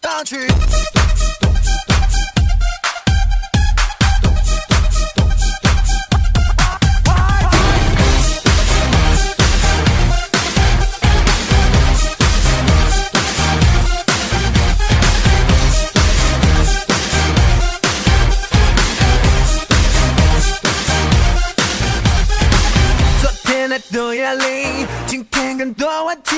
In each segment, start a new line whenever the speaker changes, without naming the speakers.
上去。太多压力，今天更多问题，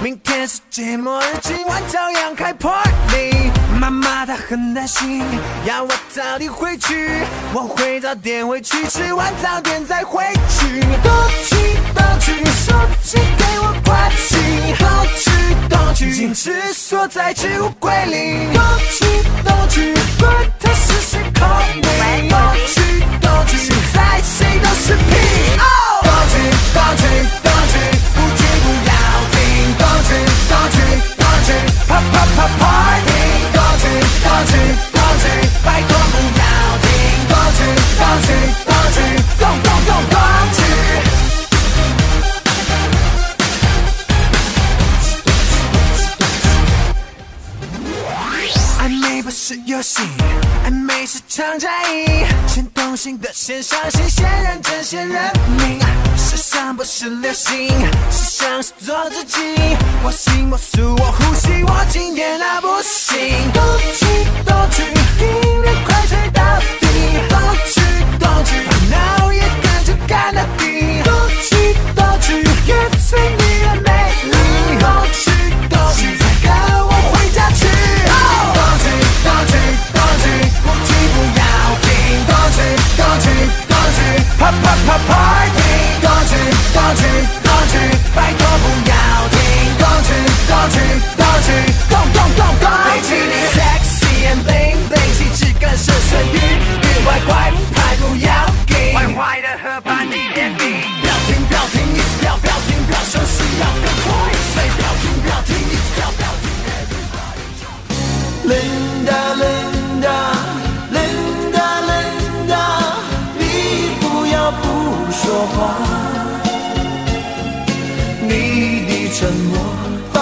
明天世界末日，今晚照样开 party。妈妈她很担心，要我早点回去，我会早点回去，吃完早点再回去。东去东去，手机给我关机。东去东去，矜持锁在置物柜里。东去东去，管它是谁 call me。东去东去，现在谁都是屁。哦，东去东去东去，不去不要停。东去东去东去，啪啪啪 party。东去东去东去，拜托不要停。东去东去东去，动动动动去。暧昧不是游戏，是场战役。先动心的先伤心，先认真先认命。时尚不是流行，时尚是做自己。我行我素我呼吸，我今天那不行。动去动去，音乐快吹到底。动去动去，烦恼也跟着干到底。动去动去，越最迷啪啪啪 party。动去动去动去，拜托不要停。动去动去动去，动动动动。背起你 sexy and bling bling，气质更是神韵韵，坏坏说话，你的沉默仿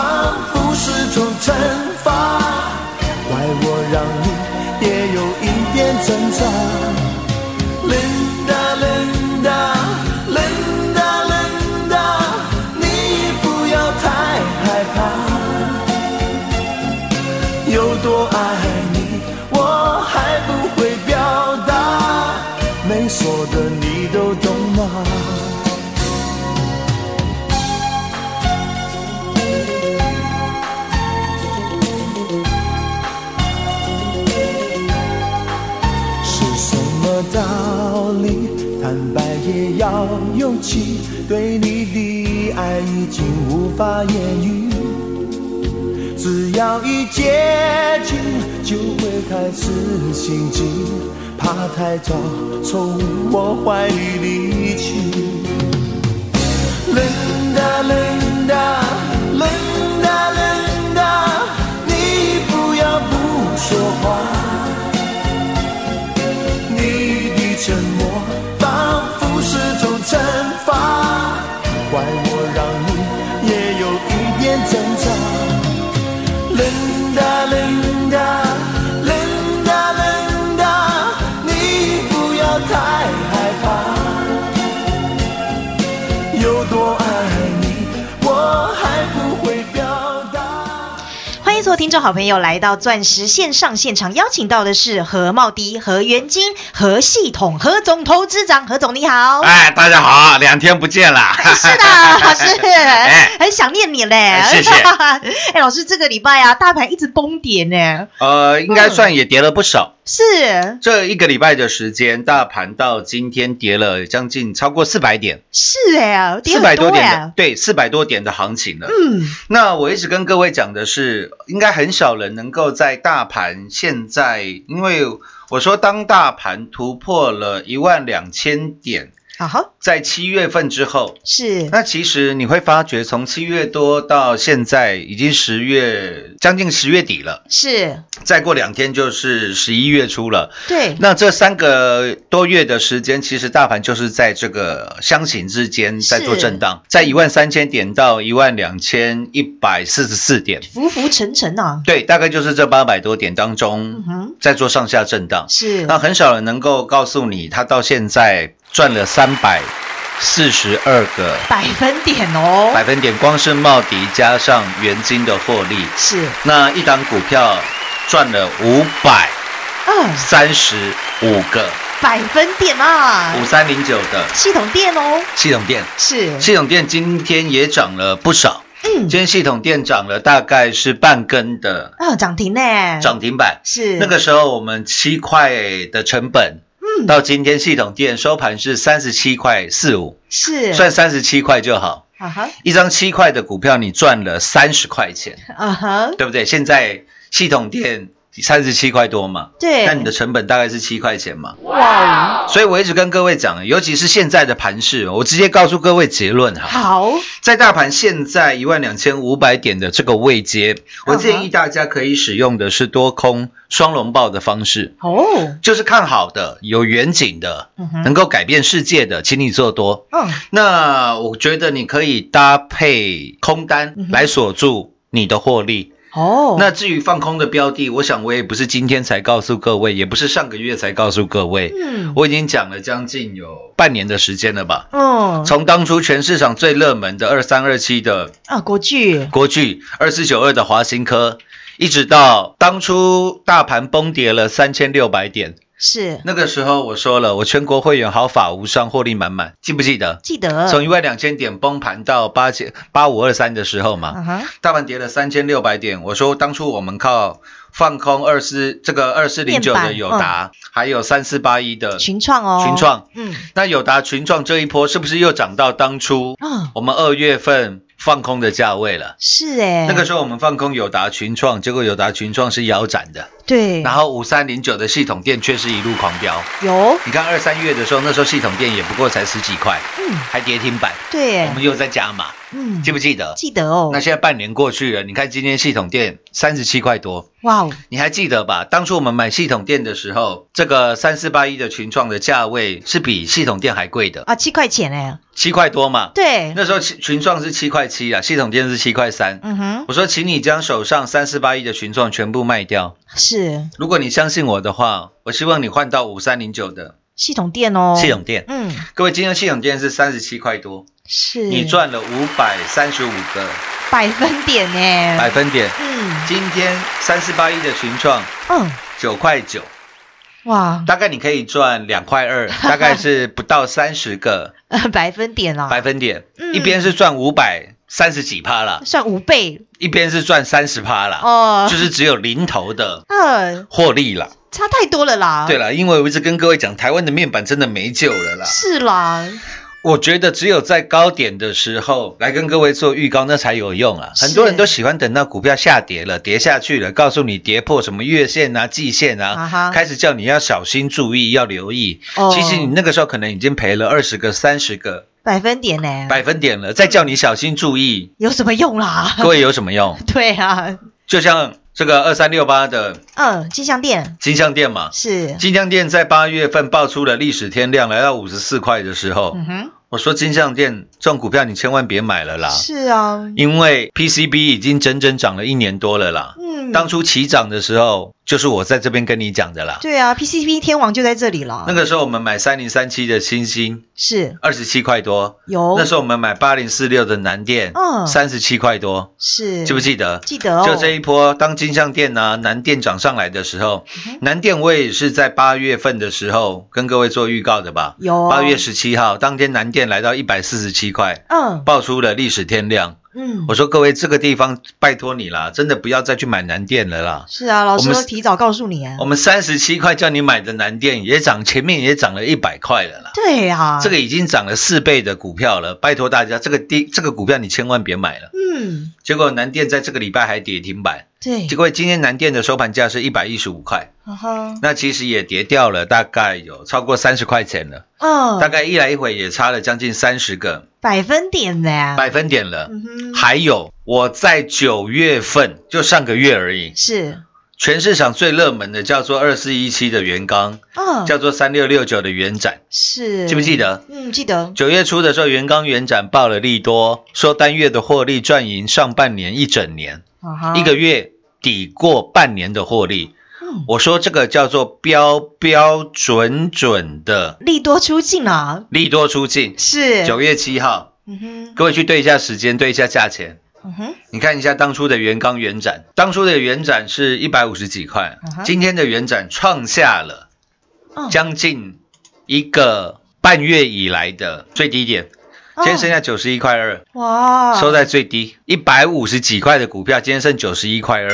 佛是种惩罚，怪我让你也有一点挣扎。也要勇气，对你的爱已经无法言语。只要一接近，就会开始心悸，怕太早从我怀里离去。Linda Linda Linda Linda，你不要不说话，你的沉默惩罚，怪我
听众好朋友来到钻石线上现场，邀请到的是何茂迪、何元金、何系统、何总投资长，何总你好。
哎，大家好，两天不见了。
是的，老师，
哎
很想念你嘞。
谢谢
哎，老师，这个礼拜啊，大盘一直崩跌呢。
呃，应该算也跌了不少。
是。
这一个礼拜的时间，大盘到今天跌了将近超过四百点，
是哎，跌
四百
很多
点的，，对，四百多点的行情了。
嗯，
那我一直跟各位讲的是，应该很少人能够在大盘现在，因为我说当大盘突破了一万两千点，
好。好
在七月份之后，
是。
那其实你会发觉，从七月多到现在已经十月，将近十月底了，
是，
再过两天就是十一月初了。
对，
那这三个多月的时间，其实大盘就是在这个箱型之间在做震荡，在一万三千点到一万两千一百四十四点，
浮浮沉沉啊，
对，大概就是这八百多点当
嗯
中
哼，
在做上下震荡。
是。
那很少人能够告诉你，它到现在赚了三百四十二个。
百分点哦，
百分点，光是茂迪加上元金的获利，
是，
那一档股票赚了五百
二，
三十五个，
百分点啊，
五三零九的。
系统店哦，
系统店，
是，
系统店今天也涨了不少，
嗯。
今，天系统店涨了大概是半根的。
哦，涨停呢，
涨停板。
是。
那个时候我们七块的成本，
嗯。
到今天系统店收盘是三十七块四五，
是，
算三十七块就好。
啊哈，
一张七块的股票，你赚了三十块钱，
啊哈，
对不对？现在系统店三十七块多嘛，
对，
那你的成本大概是七块钱嘛。
哇，
所以我一直跟各位讲，尤其是现在的盘势，我直接告诉各位结论哈。
好，
在大盘现在一万两千五百点的这个位阶，我建议大家可以使用的是多空双龙报的方式，
哦，
就是看好的、有远景的、能够改变世界的，请你做多。
嗯，
那我觉得你可以搭配空单来锁住你的获利。
哦，
那至于放空的标的，我想我也不是今天才告诉各位，也不是上个月才告诉各位，
嗯，
我已经讲了将近有半年的时间了吧。
嗯，
从当初全市场最热门的二三二七的
啊，国巨，
国巨，二四九二的华新科，一直到当初大盘崩跌了三千六百点，
是。
那个时候我说了，我全国会员毫发无伤，获利满满，记不记得？
记得，
从一万两千点崩盘到八千八五二三的时候嘛，大盘跌了三千六百点，我说当初我们靠放空二四这个二四零九的友达，还有三四八一的
群创哦，
群创，
嗯，
那友达群创这一波是不是又涨到当初
啊，
我们二月份放空的价位了？
是哎，
那个时候我们放空友达群创，结果友达群创是腰斩的，
对，
然后五三零九的系统店却是一路狂飙。
有，
你看二三月的时候，那时候系统店也不过才十几块，
嗯，
还跌停板，
对
我，们又在加码，
嗯，
记不记得？
记得哦
那，现在半年过去了，你看今天系统店三十七块多，
哇哦，
你还记得吧？当初我们买系统店的时候，这个三四八一的群创的价位是比系统店还贵的，
啊，七块钱哎，
七块多嘛。
对，
那时候群群创是七块七啊，系统店是七块三。
嗯哼，
我说，请你将手上三四八一的群创全部卖掉。
是
如果你相信我的话，我希望你换到五三零九的
系统店哦，
系统店。
嗯，
各位，今天系统店是三十七块多，
是，
你赚了五百三十五个。
百分点呢，
百分点。
嗯。
今天三四八一的群创
嗯，
九块九，
哇，
大概你可以赚两块二，大概是不到三十个。
百分点啊，
百分点。
嗯。
一边是赚五百三十几趴啦，
算五倍
一边是赚三十趴啦，
哦，
就是只有零头的
呃，
获利啦。
差太多了啦，
对啦，因为我一直跟各位讲，台湾的面板真的没救了啦。
是啦，
我觉得只有在高点的时候来跟各位做预告，那才有用啊。很多人都喜欢等到股票下跌了，跌下去了，告诉你跌破什么月线啊、季线
啊
啊，开始叫你要小心注意，要留意。
哦
其实你那个时候可能已经赔了二十个、三十个
百分点呢，
百分点了，再叫你小心注意，
有什么用啦？
各位有什么用？
对啊，
就像这个二三六八的
嗯，金项店。
金项店嘛，
是，
金项店在八月份爆出了历史天量，来到五十四块的时候，
嗯哼，
我说金项店这种股票你千万别买了啦，
是啊，
因为 PCB 已经整整涨了一年多了啦。
嗯，
当初起涨的时候，就是我在这边跟你讲的啦。
对啊，PCB 天王就在这里了，
那个时候我们买三零三七的星星，
是。
二十七块多；
有，
那时候我们买八零四六的南电，
嗯。
三十七块多，
是。
记不记得？
记得哦，
就这一波，当金像店啊、南电涨上来的时候，
嗯
南电我也是在八月份的时候跟各位做预告的吧。
有。
八月十七号当天南电来到一百四十七块，
嗯，
爆出了历史天量。
嗯，
我说各位这个地方拜托你啦，真的不要再去买南电了啦。
是啊，老师都提早告诉你啊
我。们三十七块叫你买的南电也涨，前面也涨了一百块了啦。
对呀，
这个已经涨了四倍的股票了，拜托大家，这个低这个股票你千万别买了。
嗯，
结果南电在这个礼拜还跌停板，
对。
结，果今天南电的收盘价是一百一十五块，那其实也跌掉了大概有超过三十块钱了，
哦，
大概一来一回也差了将近三十个。
百分点呢，
百分点了。
嗯，
还有我在九月份就上个月而已，
是，
全市场最热门的叫做二四一七的元刚，
哦，
叫做三六六九的元展，
是，
记不记得？
嗯，记得，
九月初的时候，元刚元展报了利多，说单月的获利赚赢上半年一整年，一个月抵过半年的获利。
嗯。
我说这个叫做标标准准的。
利多出尽啊，
利多出尽。
是，
九月七号，
嗯哼，
各位去对一下时间，对一下价钱。
嗯哼，
你看一下当初的元刚元展，当初的元展是一百五十几块。
嗯，
今天的元展创下了
嗯。
将近一个半月以来的最低点，今天剩下九十一块二，
哇，
收在最低。一百五十几块的股票，今天剩九十一块二，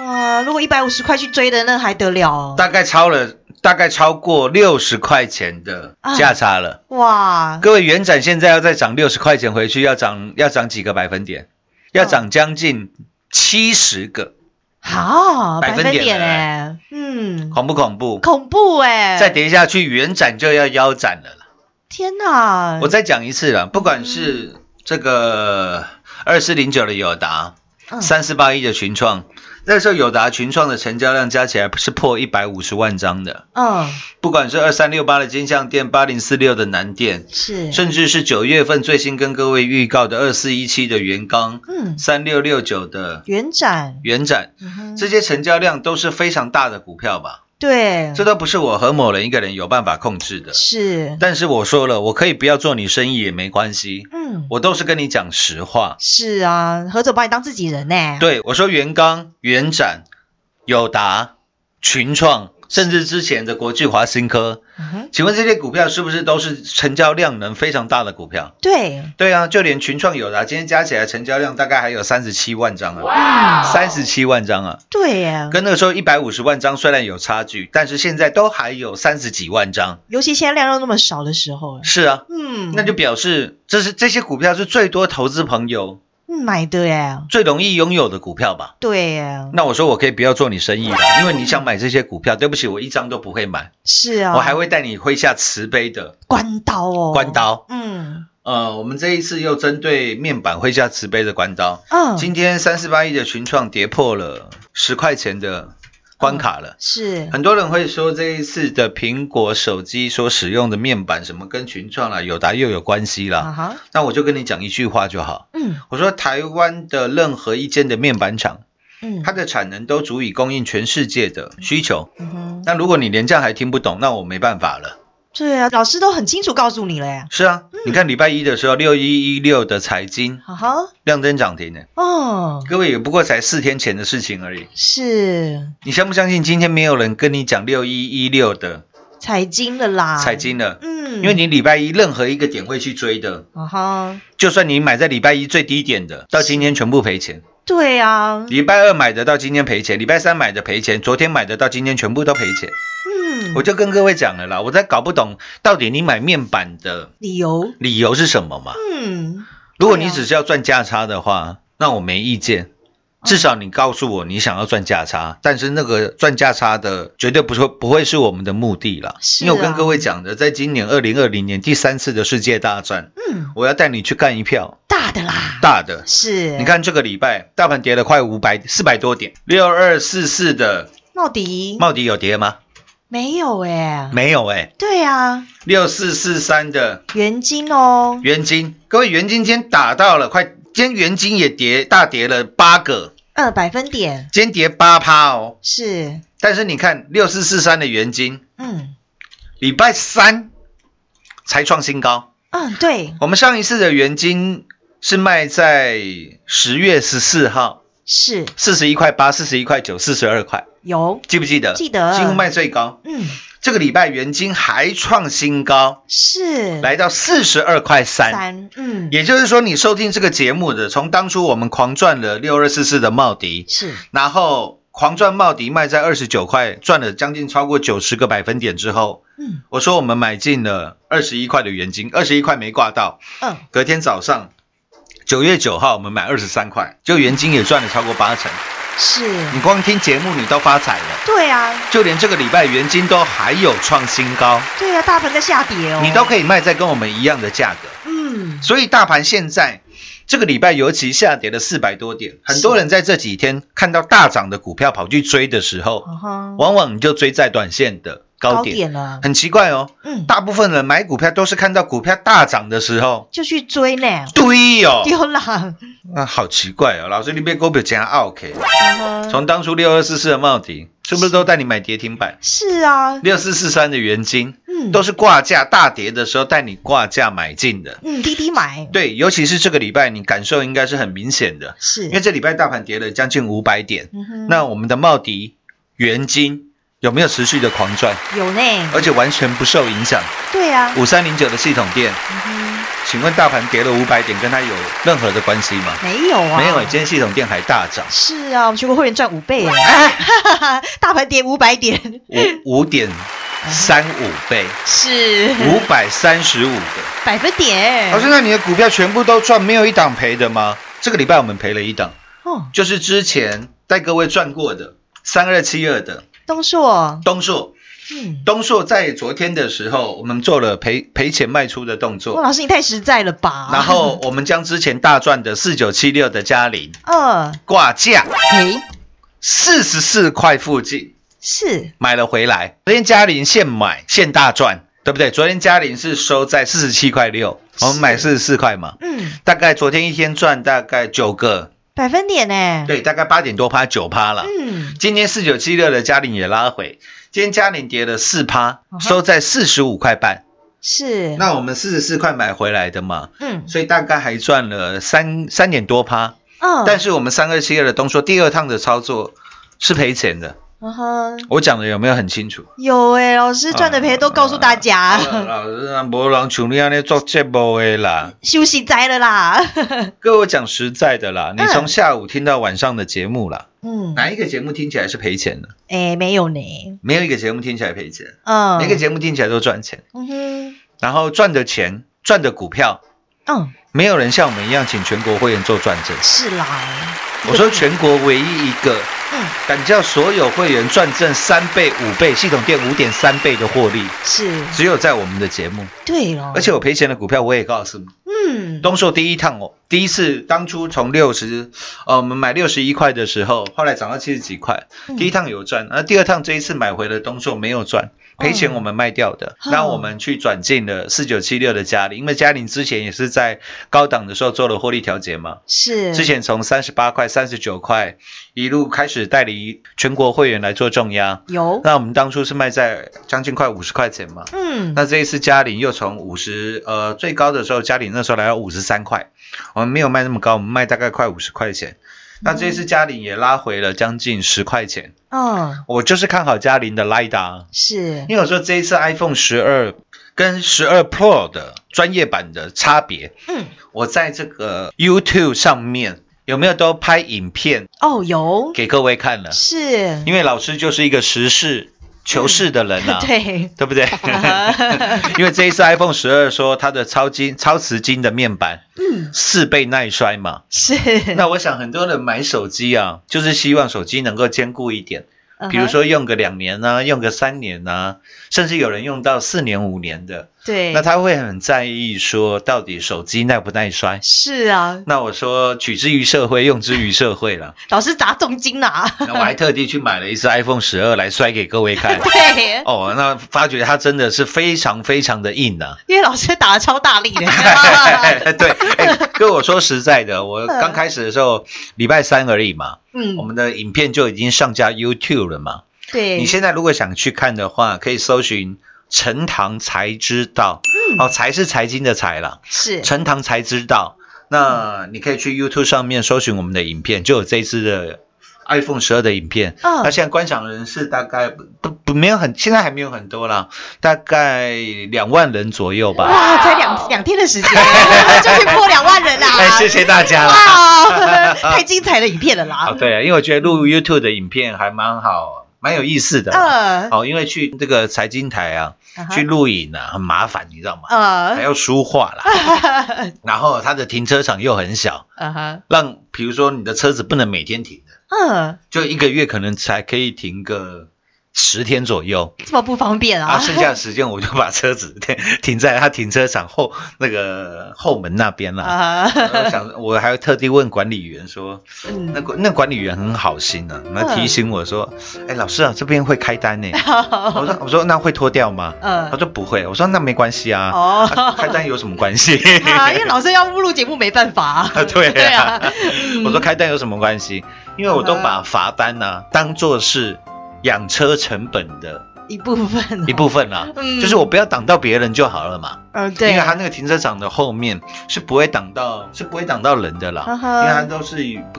哇，如果一百五十块去追的，那还得了哦？
大概超了大概超过六十块钱的价差了。
哇，
各位，元展现在要再涨六十块钱回去，要涨要涨几个百分点？要涨将近七十个，
好，
百
百分点
了
哎，嗯，
恐不恐怖？
恐怖哎，
再跌下去，元展就要腰斩了啦。
天哪，
我再讲一次了，不管是这个二四零九的友达，
嗯
三四八一的群创，那时候友达群创的成交量加起来是破一百五十万张的。
嗯。
不管是二三六八的金像店、八零四六的南店，
是，
甚至是九月份最新跟各位预告的二四一七的元刚、
嗯，
三六六九的
元展，
元展，
嗯
这些成交量都是非常大的股票吧？
对，
这都不是我和某人一个人有办法控制的。
是，
但是我说了，我可以不要做你生意也没关系，
嗯，
我都是跟你讲实话。
是啊，何总把你当自己人呢？，
对我说，元刚、元展、友达、群创，甚至之前的国际华新科，请问这些股票是不是都是成交量能非常大的股票？
对，
对啊，就连群创、友达今天加起来成交量大概还有三十七万张啊，
哇。
三十七万张啊，
对耶，
跟那个时候一百五十万张虽然有差距，但是现在都还有三十几万张。
尤其现在量又那么少的时候，
是啊，
嗯，
那就表示这是这些股票是最多投资朋友
嗯买的耶，
最容易拥有的股票吧？
对耶，
那我说我可以不要做你生意了，因为你想买这些股票，对不起，我一张都不会买，
是啊，
我还会带你挥下慈悲的。
关刀哦，
关，刀。
嗯。
呃，我们这一次又针对面板挥下慈悲的关刀。
嗯，
今天三四八亿的群创跌破了十块钱的关卡了。
是，
很多人会说这一次的苹果手机所使用的面板什么跟群创啦、友达又有关系啦。
啊哈，
那我就跟你讲一句话就好。
嗯
我说台湾的任何一间的面板厂，
嗯，
它的产能都足以供应全世界的需求。
嗯哼，
那如果你连这样还听不懂，那我没办法了。
对啊，老师都很清楚告诉你了耶，
是啊，你看礼拜一的时候，六一一六的财经
哈哈，
亮灯涨停呢，
哦，
各位也不过才四天前的事情而已。
是。
你相不相信今天没有人跟你讲六一一六的
财经的啦，
财，经的？
嗯，
因为你礼拜一任何一个点会去追的，
啊哈，
就算你买在礼拜一最低点的，到今天全部赔钱；
对啊，
礼拜二买的到今天赔钱，礼拜三买的赔钱，昨天买的到今天全部都赔钱。
嗯，
我就跟各位讲了啦，我在搞不懂到底你买面板的
理由，
理由是什么嘛？
嗯，
如果你只是要赚价差的话，那我没意见。至少你告诉我你想要赚价差，但是那个赚价差的绝对不会不会是我们的目的啦。
是啊
因为我跟各位讲的，在今年二零二零年第三次的世界大战，
嗯，
我要带你去干一票
大的啦，
大的。
是，
你看这个礼拜大盘跌了快五百四百多点，六二四四的
茂迪
茂迪有跌吗？
没有哎，
没有哎、
对啊，
六四四三的
元金哦，
元金，各位元金今天打到了快，今天元金也跌大跌了八个，
二百分点。
今天跌八趴哦。
是，
但是你看六四四三的元金，
嗯。
礼拜三才创新高。
嗯，对，
我们上一次的元金是卖在十月十四号，
是。
四十一块八、四十一块九、四十二块，
有，
记不记得？
记得。
几乎卖最高。
嗯，
这个礼拜元金还创新高，
是。
来到四十二块三。
三，嗯，
也就是说，你收听这个节目的，从当初我们狂赚了六二四四的茂迪，
是。
然后狂赚茂迪卖在二十九块，赚了将近超过九十个百分点之后，
嗯。
我说我们买进了二十一块的元金，二十一块没挂到，
嗯，
隔天早上九月九号我们买二十三块，就元金也赚了超过八成。
是，
你光听节目你都发财了，
对啊，
就连这个礼拜元金都还有创新高，
对啊，大盘在下跌哦，
你都可以卖在跟我们一样的价格。
嗯，
所以大盘现在这个礼拜尤其下跌了四百多点，很多人在这几天看到大涨的股票跑去追的时候，往往你就追在短线的高点。
点了，
很奇怪哦，
嗯，
大部分人买股票都是看到股票大涨的时候，
就去追呢，
对哦，
丢啦，
啊，好奇怪哦，老师你别股票讲 OK，从当初六二四四的茂迪，是不是都带你买跌停板？
是啊，
六四四三的元金，
嗯，
都是挂价大跌的时候带你挂价买进的。
嗯滴滴买，
对，尤其是这个礼拜，你感受应该是很明显的，
是。
因为这礼拜大盘跌了将近五百点，
嗯哼。
那我们的茂迪、元金有没有持续的狂赚，
有呢，
而且完全不受影响？
对啊，
五三零九的系统店，请问大盘跌了五百点，跟它有任何的关系吗？
没有啊，
没有，今天系统店还大涨，
是啊，我们全国会员赚五倍，
哎。
大盘跌五百点，
五五点三五倍，
是。
五百三十五个。
百分点，
老师，那你的股票全部都赚，没有一档赔的吗？这个礼拜我们赔了一档，
哦，
就是之前带各位赚过的三二七二的
东硕，
东硕。
嗯，
东硕在昨天的时候，我们做了赔赔钱卖出的动
哇，
作，
老师你太实在了吧？
然后我们将之前大赚的四九七六的嘉玲
嗯，
挂价
嘿，
四十四块附近
是。
买了回来。昨天嘉玲现买现大赚，对不对？昨天嘉玲是收在四十七块六，我们买四十四块嘛，
嗯，
大概昨天一天赚大概九个，
百分点呢？，
对，大概八点多趴九趴了。
嗯，
今天四九七六的嘉玲也拉回，今天嘉玲跌了四趴收在四十五块半。
是，
那我们四十四块买回来的嘛，
嗯
所以大概还赚了三三点多趴。
嗯，
但是我们三二七二的东说第二趟的操作是赔钱的，
嗯哼，
我讲的有没有很清楚？
有哎，老师赚的赔都告诉大家，
啊老师啊，无人像你安尼做节目的啦。
休息摘了啦，
各位讲实在的啦，你
嗯
从下午听到晚上的节目啦，
嗯，
哪一个节目听起来是赔钱的？
哎，没有呢，
没有一个节目听起来赔钱，
嗯，
每个节目听起来都赚钱。
嗯哼，
然后赚的钱、赚的股票，
嗯，
没有人像我们一样请全国会员做转正。
是啦，
我说全国唯一一个
嗯，
敢叫所有会员转正三倍、五倍，系统店五点三倍的获利，
是，
只有在我们的节目。
对哦，
而且我赔钱的股票我也告诉你，
嗯，
东硕第一趟哦，第一次当初从六十，呃，我们买六十一块的时候，后来涨到七十几块，
嗯。
第一趟有赚，而第二趟这一次买回了东硕没有赚，赔钱我们卖掉的，
哦
那我们去转进了四九七六的嘉麟，因为嘉麟之前也是在高档的时候做了获利调节嘛，
是，
之前从三十八块、三十九块一路开始代理全国会员来做重压，
有，
那我们当初是卖在将近快五十块钱嘛，
嗯，
那这一次嘉麟又从五十，呃，最高的时候嘉麟那时候来到五十三块，我们没有卖那么高，我们卖大概快五十块钱。那这一次嘉玲也拉回了将近十块钱，
嗯，
我就是看好嘉玲的 Lida，
是，
因为我说这一次 iPhone 十二跟十二 Pro 的专业版的差别，
嗯，
我在这个 YouTube 上面有没有都拍影片
哦，有，
给各位看了？
是，
因为老师就是一个时事求是的人啊，
对，
对不对？因为这一次 iPhone 十二说它的超金超瓷金的面板，
嗯，
四倍耐摔嘛。
是，
那我想很多人买手机啊，就是希望手机能够坚固一点，比如，说用个两年啊、用个三年啊、甚至有人用到四年五年的，
对，
那他会很在意说到底手机耐不耐摔。
是啊，
那我说取之于社会，用之于社会了。
老师砸重金啊，
那我还特地去买了一只 iPhone 十二来摔给各位看。
对，
哦，那发觉它真的是非常非常的硬啊。
因为老师打的超大力的，
对，哎，跟我说实在的，我刚开始的时候礼拜三而已嘛，
嗯
我，们的影片就已经上架 YouTube 了嘛。
对，
你现在如果想去看的话，可以搜寻陈塘才知道，
嗯
哦，才是财经的财啦，
是，
陈塘才知道。那你可以去 YouTube 上面搜寻我们的影片，就有这一次的 iPhone 十二的影片，
嗯
那现在观赏人是大概不不不没有很，现在还没有很多啦，大概两万人左右吧。
哇，才两两天的时间 就去破两万人啦！
哎，谢谢大家啦。
哇，太精彩的影片了啦！
哦，对啊，因为我觉得录 YouTube 的影片还蛮好，蛮有意思的。
呃
哦，因为去这个财经台啊，去录影啊，很麻烦，你知道吗？还
呃，
要书画啦，然后它的停车场又很小，
啊哈，
让比如说你的车子不能每天停的，
嗯，
就一个月可能才可以停个十天左右。
这么不方便啊！
啊剩下的时间我就把车子停停在他停车场后那个后门那边了。
啊，
我想，我还特地问管理员说，
嗯
那个那管理员很好心啊，那提醒我说，哎，老师啊，这边会开单呢。我说我说那会脱掉吗？
嗯
他说不会。我说那没关系啊，
哦
啊开单有什么关系？
啊，因为老师要录节目没办法啊。
对
啊，
我说开单有什么关系？因为我都把罚单呢、当做是养车成本的
一部分哦
一部分啦、
嗯
就是我不要挡到别人就好了嘛。
嗯，对，
因为它那个停车场的后面是不会挡到，是不会挡到人的啦，因为它都是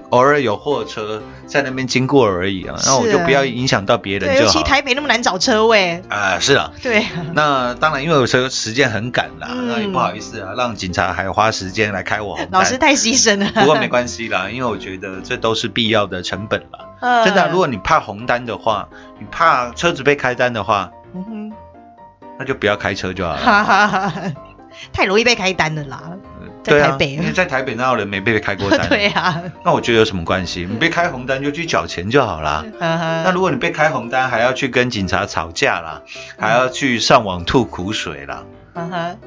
偶尔有货车在那边经过而已啊，那我就不要影响到别人就好。
其台北那么难找车位，
啊、是啊。
对，
那当然，因为有时候时间很赶啦，
嗯
那也不好意思啊，让警察还花时间来开我。
老师太牺牲了。
不过没关系啦，因为我觉得这都是必要的成本啦。
嗯
真的啊、如果你怕红单的话，你怕车子被开单的话，
嗯哼
那就不要开车就好了。
哈哈哈，太容易被开单了啦。在台北
因为在台北那有人没被开过单？
对啊，
那我觉得有什么关系？你被开红单就去缴钱就好啦。
嗯哼
那如果你被开红单，还要去跟警察吵架啦，还要去上网吐苦水啦，
嗯哼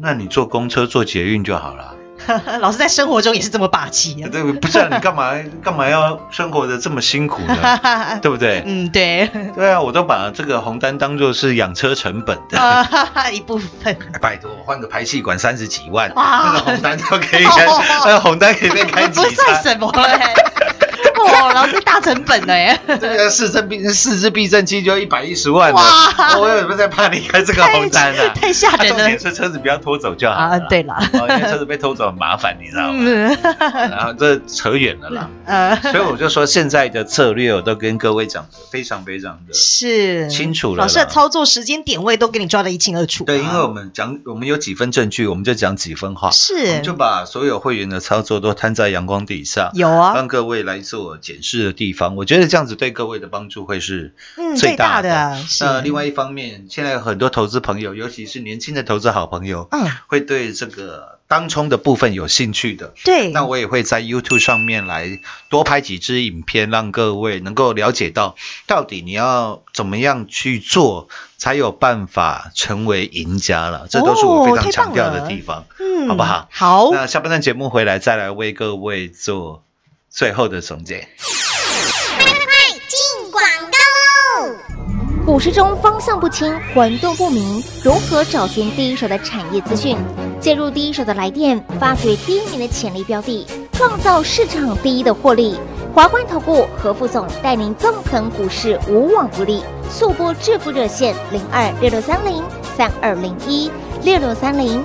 那你坐公车、坐捷运就好了。
老师在生活中也是这么霸气啊。
对，不是啊，你干嘛 干嘛要生活的这么辛苦呢？对不对？
嗯，对，
对啊，我都把这个红单当做是养车成本的。
一部分。
哎拜托，我换个排气管三十几万，
哇
那个红单都可以开，那个红单可以再开几
不算。什么哎、哦，老师大成本的哎、
这个四支避四支避震器就一百一十万了，
哇。
我有什么在怕你开这个红单啊？
太吓人了。
啊重点是车子不要拖走就好了。
啊！对了，
哦，因为车子被偷走很麻烦，你知道吗？
嗯，
然后这扯远了啦，
呃，
所以我就说现在的策略我都跟各位讲的非常非常的
是。
清楚了
老师的操作时间点位都给你抓得一清二楚啊。
对，因为我们讲我们有几分证据，我们就讲几分话，
是。
们就把所有会员的操作都摊在阳光底下，
有啊，
让各位来做检视的地方。我觉得这样子对各位的帮助会是
嗯，
最
最大
的。
的
那另外一方面，现在有很多投资朋友，尤其是年轻的投资好朋友，
嗯，
会对这个当冲的部分有兴趣的。
对，
那我也会在 YouTube 上面来多拍几支影片，让各位能够了解到，到底你要怎么样去做，才有办法成为赢家了。这都是我非常强调的地方，
嗯
好不好？
好，
那下半段节目回来，再来为各位做最后的总结。
快进广告喽！股市中方向不清、混沌不明，如何找寻第一手的产业资讯？介入第一手的来电，发掘第一名的潜力标的，创造市场第一的获利。华冠投顾何副总带领纵横股市，无往不利。速播致富热线零二六六三零三二零一六六三零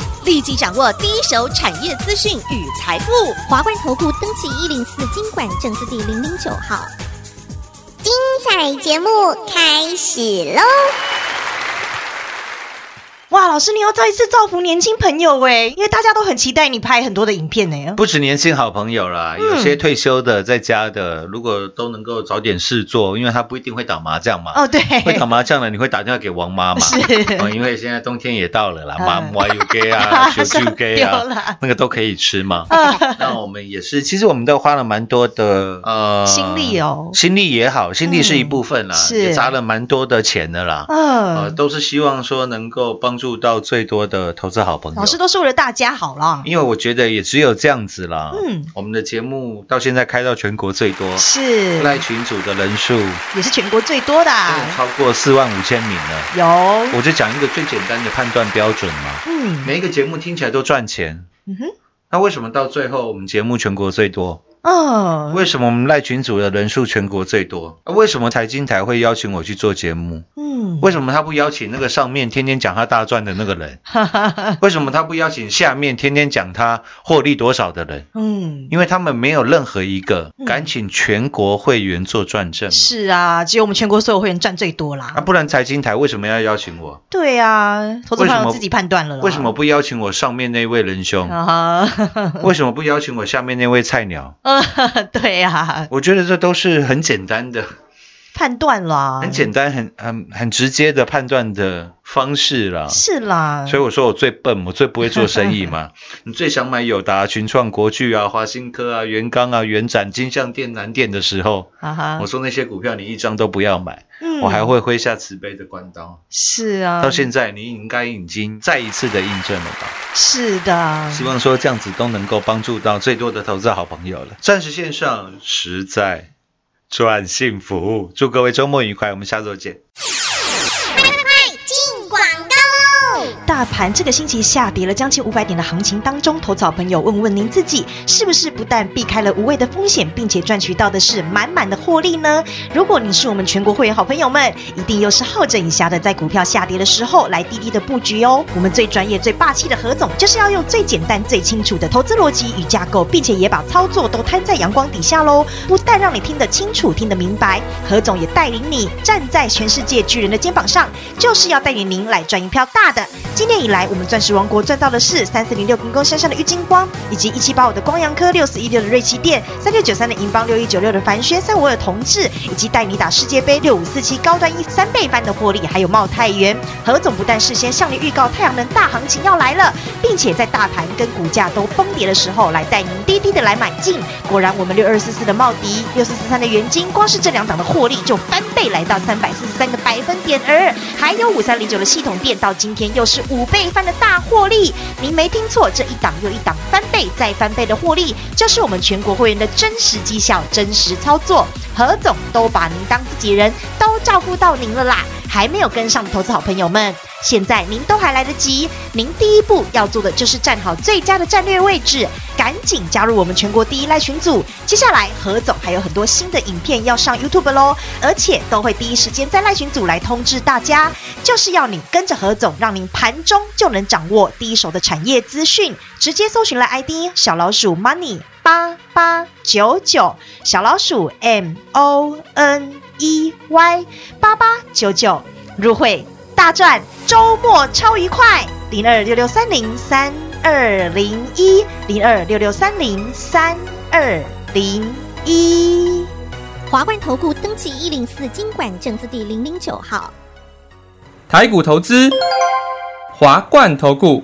立即掌握第一手产业资讯与财富。华冠投顾登记一零四经管证字第零零九号。精彩节目开始喽！
哇，老师，你要再一次造福年轻朋友哎，因为大家都很期待你拍很多的影片呢。
不止年轻好朋友啦，
嗯
有些退休的在家的，如果都能够找点事做，因为他不一定会打麻将嘛。
哦，对，
会打麻将的，你会打电话给王妈嘛？
是
哦，因为现在冬天也到了啦，
嗯
麻麻油给啊，球球给
丢
啊
啦，
那个都可以吃嘛。
啊
那我们也是，其实我们都花了蛮多的呃
心力哦
心力也好，心力是一部分啦，也砸了蛮多的钱的啦。
嗯
呃，都是希望说能够帮助到最多的投资好朋友。
老师都是为了大家好啦。
因为我觉得也只有这样子啦。
嗯，
我们的节目到现在开到全国最多，
是
赖群组的人数
也是全国最多的啊，
超过四万五千名了。
有，
我就讲一个最简单的判断标准嘛。
嗯
每一个节目听起来都赚钱，
嗯哼，
那为什么到最后我们节目全国最多？
哦，
为什么我们赖群组的人数全国最多？啊为什么财经台会邀请我去做节目？
嗯，
为什么他不邀请那个上面天天讲他大赚的那个人？为什么他不邀请下面天天讲他获利多少的人？
嗯，
因为他们没有任何一个
嗯
敢请全国会员做转正嘛。
是啊，只有我们全国所有会员赚最多啦。
啊，不然财经台为什么要邀请我？
对啊，投资朋友自己判断了啦。
为什么不邀请我上面那位仁兄？
啊，
为什么不邀请我下面那位菜鸟？
对呀，
我觉得这都是很简单的、
判断啦，
很简单、很很很直接的判断的方式啦。
是啦，
所以我说我最笨，我最不会做生意嘛。你最想买友达、群创、国巨啊、华新科啊、元刚啊、元展、金像店、南店的时候，
啊哈
我，说那些股票你一张都不要买，
嗯
我还会挥下慈悲的关刀。
是啊，
到现在你应该已经再一次的印证了吧？
是的，
希望说这样子都能够帮助到最多的投资好朋友了。暂时线上实在赚幸福，祝各位周末愉快，我们下周见。
大盘这个星期下跌了将近五百点的行情当中，投草朋友问问您自己，是不是不但避开了无谓的风险，并且赚取到的是满满的获利呢？如果你是我们全国会员好朋友们，一定又是好整以暇的，在股票下跌的时候来滴滴的布局哦。我们最专业、最霸气的何总，就是要用最简单、最清楚的投资逻辑与架构，并且也把操作都摊在阳光底下喽。不但让你听得清楚、听得明白，何总也带领你站在全世界巨人的肩膀上，就是要带领您来赚一票大的。今年以来，我们钻石王国赚到的是三四零六平工山上的郁金光，以及一七八五的光阳科、六四一六的瑞奇电、三六九三的银邦、六一九六的凡轩、三五二同志，以及带你打世界杯六五四七高端一三倍翻的获利，还有茂泰元。何总不但事先向你预告太阳能大行情要来了，并且在大盘跟股价都崩跌的时候，来带您低低的来买进。果然，我们六二四四的茂迪、六四四三的元金，光是这两档的获利就翻倍来到三百四十三个百分点，而还有五三零九的系统店，到今天又是五倍翻的大获利。您没听错，这一档又一档翻倍再翻倍的获利，就是我们全国会员的真实绩效、真实操作。何总都把您当自己人，都照顾到您了啦。还没有跟上的投资好朋友们，现在您都还来得及。您第一步要做的就是站好最佳的战略位置，赶紧加入我们全国第一赖群组。接下来何总还有很多新的影片要上 YouTube 喽，而且都会第一时间在赖群组来通知大家，就是要你跟着何总，让您盘中就能掌握第一手的产业资讯。直接搜寻了 ID 小老鼠 Money 八八九九，小老鼠 M O N E Y 八八九九入会大赚，周末超愉快！零二六六三零三二零一零二六六三零三二零一。
华冠投顾登记一零四经管证字第零零九号。
台股投资，华冠投顾。